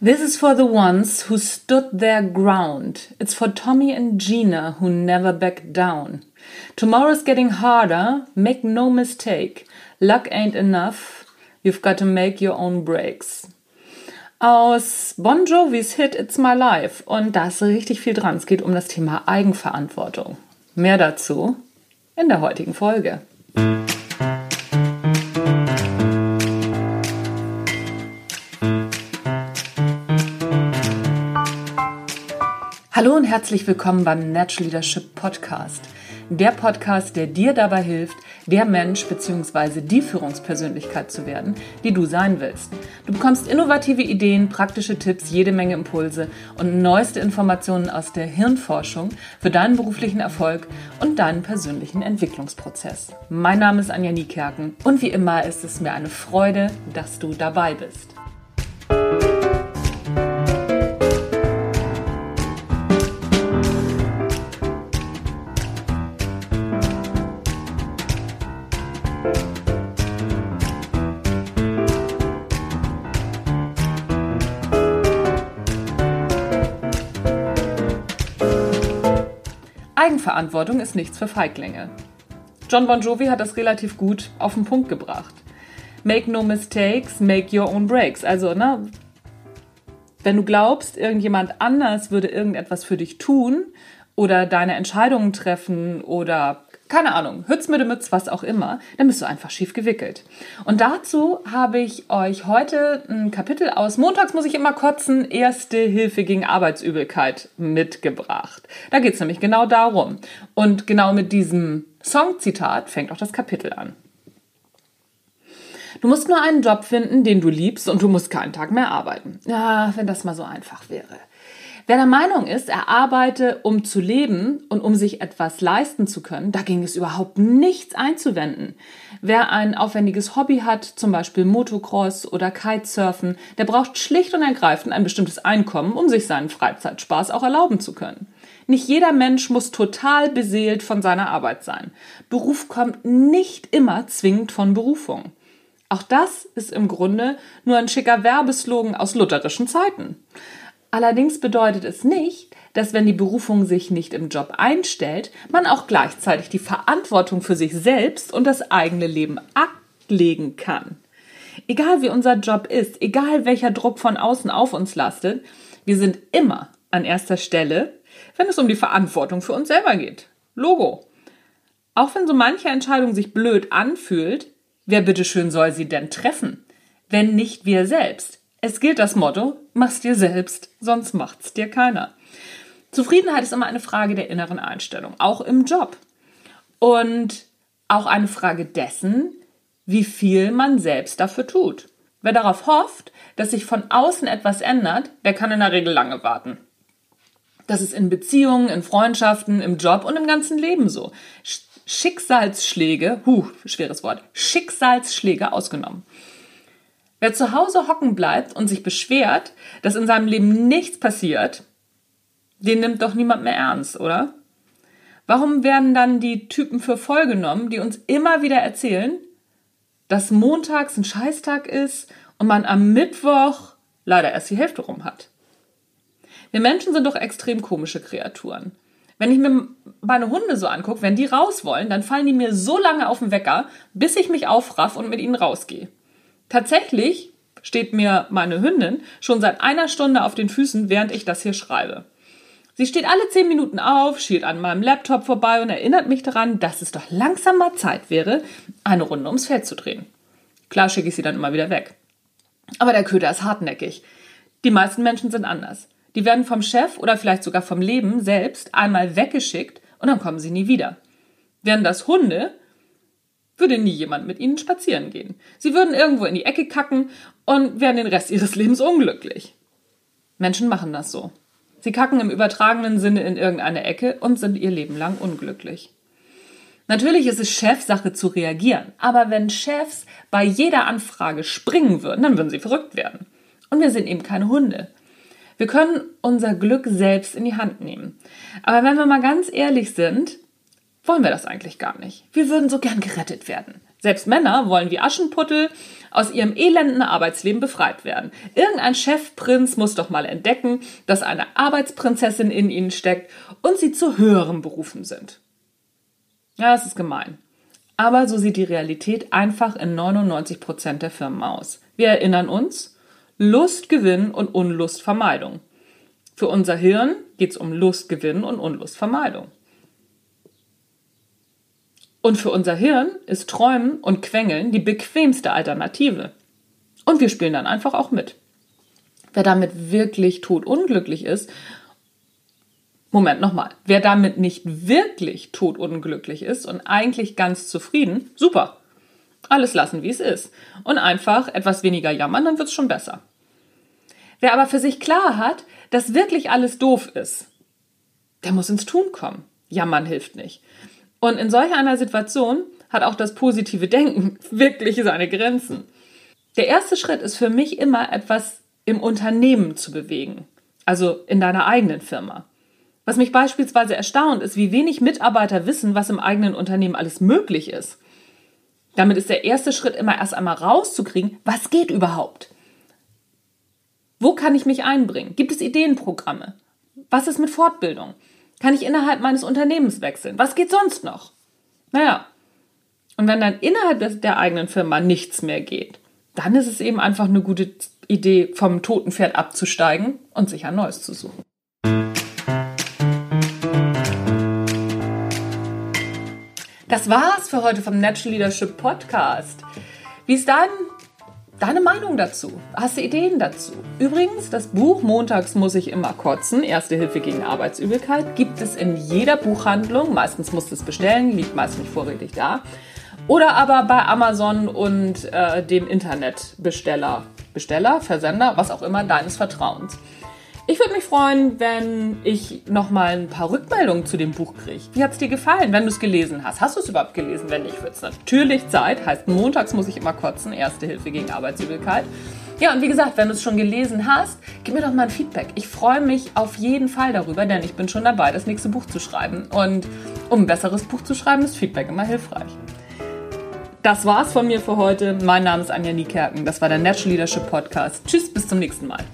This is for the ones who stood their ground. It's for Tommy and Gina who never backed down. Tomorrow's getting harder, make no mistake. Luck ain't enough, you've got to make your own breaks. Aus Bon Jovis Hit It's My Life. Und da ist richtig viel dran. Es geht um das Thema Eigenverantwortung. Mehr dazu in der heutigen Folge. Hallo und herzlich willkommen beim Natural Leadership Podcast. Der Podcast, der dir dabei hilft, der Mensch bzw. die Führungspersönlichkeit zu werden, die du sein willst. Du bekommst innovative Ideen, praktische Tipps, jede Menge Impulse und neueste Informationen aus der Hirnforschung für deinen beruflichen Erfolg und deinen persönlichen Entwicklungsprozess. Mein Name ist Anja Niekerken und wie immer ist es mir eine Freude, dass du dabei bist. Eigenverantwortung ist nichts für Feiglinge. John Bon Jovi hat das relativ gut auf den Punkt gebracht. Make no mistakes, make your own breaks. Also, ne, wenn du glaubst, irgendjemand anders würde irgendetwas für dich tun oder deine Entscheidungen treffen oder keine Ahnung, Hütz mit Mütz, was auch immer, dann bist du einfach schief gewickelt. Und dazu habe ich euch heute ein Kapitel aus Montags muss ich immer kotzen, Erste Hilfe gegen Arbeitsübelkeit mitgebracht. Da geht es nämlich genau darum. Und genau mit diesem Songzitat fängt auch das Kapitel an. Du musst nur einen Job finden, den du liebst und du musst keinen Tag mehr arbeiten. Ja, wenn das mal so einfach wäre. Wer der Meinung ist, er arbeite, um zu leben und um sich etwas leisten zu können, da ging es überhaupt nichts einzuwenden. Wer ein aufwendiges Hobby hat, zum Beispiel Motocross oder Kitesurfen, der braucht schlicht und ergreifend ein bestimmtes Einkommen, um sich seinen Freizeitspaß auch erlauben zu können. Nicht jeder Mensch muss total beseelt von seiner Arbeit sein. Beruf kommt nicht immer zwingend von Berufung. Auch das ist im Grunde nur ein schicker Werbeslogan aus lutherischen Zeiten. Allerdings bedeutet es nicht, dass wenn die Berufung sich nicht im Job einstellt, man auch gleichzeitig die Verantwortung für sich selbst und das eigene Leben ablegen kann. Egal wie unser Job ist, egal welcher Druck von außen auf uns lastet, wir sind immer an erster Stelle, wenn es um die Verantwortung für uns selber geht. Logo. Auch wenn so manche Entscheidung sich blöd anfühlt, wer bitteschön soll sie denn treffen? Wenn nicht wir selbst. Es gilt das Motto, mach's dir selbst, sonst macht's dir keiner. Zufriedenheit ist immer eine Frage der inneren Einstellung, auch im Job. Und auch eine Frage dessen, wie viel man selbst dafür tut. Wer darauf hofft, dass sich von außen etwas ändert, der kann in der Regel lange warten. Das ist in Beziehungen, in Freundschaften, im Job und im ganzen Leben so. Schicksalsschläge, huh, schweres Wort, Schicksalsschläge ausgenommen. Wer zu Hause hocken bleibt und sich beschwert, dass in seinem Leben nichts passiert, den nimmt doch niemand mehr ernst, oder? Warum werden dann die Typen für voll genommen, die uns immer wieder erzählen, dass montags ein Scheißtag ist und man am Mittwoch leider erst die Hälfte rum hat? Wir Menschen sind doch extrem komische Kreaturen. Wenn ich mir meine Hunde so angucke, wenn die raus wollen, dann fallen die mir so lange auf den Wecker, bis ich mich aufraff und mit ihnen rausgehe. Tatsächlich steht mir meine Hündin schon seit einer Stunde auf den Füßen, während ich das hier schreibe. Sie steht alle zehn Minuten auf, schielt an meinem Laptop vorbei und erinnert mich daran, dass es doch langsam mal Zeit wäre, eine Runde ums Feld zu drehen. Klar schicke ich sie dann immer wieder weg. Aber der Köder ist hartnäckig. Die meisten Menschen sind anders. Die werden vom Chef oder vielleicht sogar vom Leben selbst einmal weggeschickt und dann kommen sie nie wieder. Während das Hunde würde nie jemand mit ihnen spazieren gehen. Sie würden irgendwo in die Ecke kacken und wären den Rest ihres Lebens unglücklich. Menschen machen das so. Sie kacken im übertragenen Sinne in irgendeine Ecke und sind ihr Leben lang unglücklich. Natürlich ist es Chefsache zu reagieren, aber wenn Chefs bei jeder Anfrage springen würden, dann würden sie verrückt werden. Und wir sind eben keine Hunde. Wir können unser Glück selbst in die Hand nehmen. Aber wenn wir mal ganz ehrlich sind, wollen wir das eigentlich gar nicht. Wir würden so gern gerettet werden. Selbst Männer wollen wie Aschenputtel aus ihrem elenden Arbeitsleben befreit werden. Irgendein Chefprinz muss doch mal entdecken, dass eine Arbeitsprinzessin in ihnen steckt und sie zu höherem berufen sind. Ja, das ist gemein. Aber so sieht die Realität einfach in 99 Prozent der Firmen aus. Wir erinnern uns, Lustgewinn und Unlustvermeidung. Für unser Hirn geht es um Lustgewinn und Unlustvermeidung. Und für unser Hirn ist Träumen und Quengeln die bequemste Alternative. Und wir spielen dann einfach auch mit. Wer damit wirklich totunglücklich ist, Moment nochmal, wer damit nicht wirklich totunglücklich ist und eigentlich ganz zufrieden, super. Alles lassen, wie es ist. Und einfach etwas weniger jammern, dann wird es schon besser. Wer aber für sich klar hat, dass wirklich alles doof ist, der muss ins Tun kommen. Jammern hilft nicht. Und in solch einer Situation hat auch das positive Denken wirklich seine Grenzen. Der erste Schritt ist für mich immer etwas im Unternehmen zu bewegen, also in deiner eigenen Firma. Was mich beispielsweise erstaunt, ist, wie wenig Mitarbeiter wissen, was im eigenen Unternehmen alles möglich ist. Damit ist der erste Schritt immer erst einmal rauszukriegen, was geht überhaupt? Wo kann ich mich einbringen? Gibt es Ideenprogramme? Was ist mit Fortbildung? Kann ich innerhalb meines Unternehmens wechseln? Was geht sonst noch? Naja, und wenn dann innerhalb der eigenen Firma nichts mehr geht, dann ist es eben einfach eine gute Idee, vom toten Pferd abzusteigen und sich ein neues zu suchen. Das war's für heute vom Natural Leadership Podcast. Wie ist dein deine Meinung dazu? Hast du Ideen dazu? Übrigens, das Buch Montags muss ich immer kotzen, Erste Hilfe gegen Arbeitsübelkeit, gibt es in jeder Buchhandlung. Meistens musst du es bestellen, liegt meist nicht vorrätig da. Oder aber bei Amazon und äh, dem Internetbesteller, Besteller, Versender, was auch immer deines Vertrauens. Ich würde mich freuen, wenn ich nochmal ein paar Rückmeldungen zu dem Buch kriege. Wie hat es dir gefallen, wenn du es gelesen hast? Hast du es überhaupt gelesen? Wenn nicht, wird es natürlich Zeit. Heißt, montags muss ich immer kotzen. Erste Hilfe gegen Arbeitsübelkeit. Ja, und wie gesagt, wenn du es schon gelesen hast, gib mir doch mal ein Feedback. Ich freue mich auf jeden Fall darüber, denn ich bin schon dabei, das nächste Buch zu schreiben. Und um ein besseres Buch zu schreiben, ist Feedback immer hilfreich. Das war's von mir für heute. Mein Name ist Anja Niekerken. Das war der Natural Leadership Podcast. Tschüss, bis zum nächsten Mal.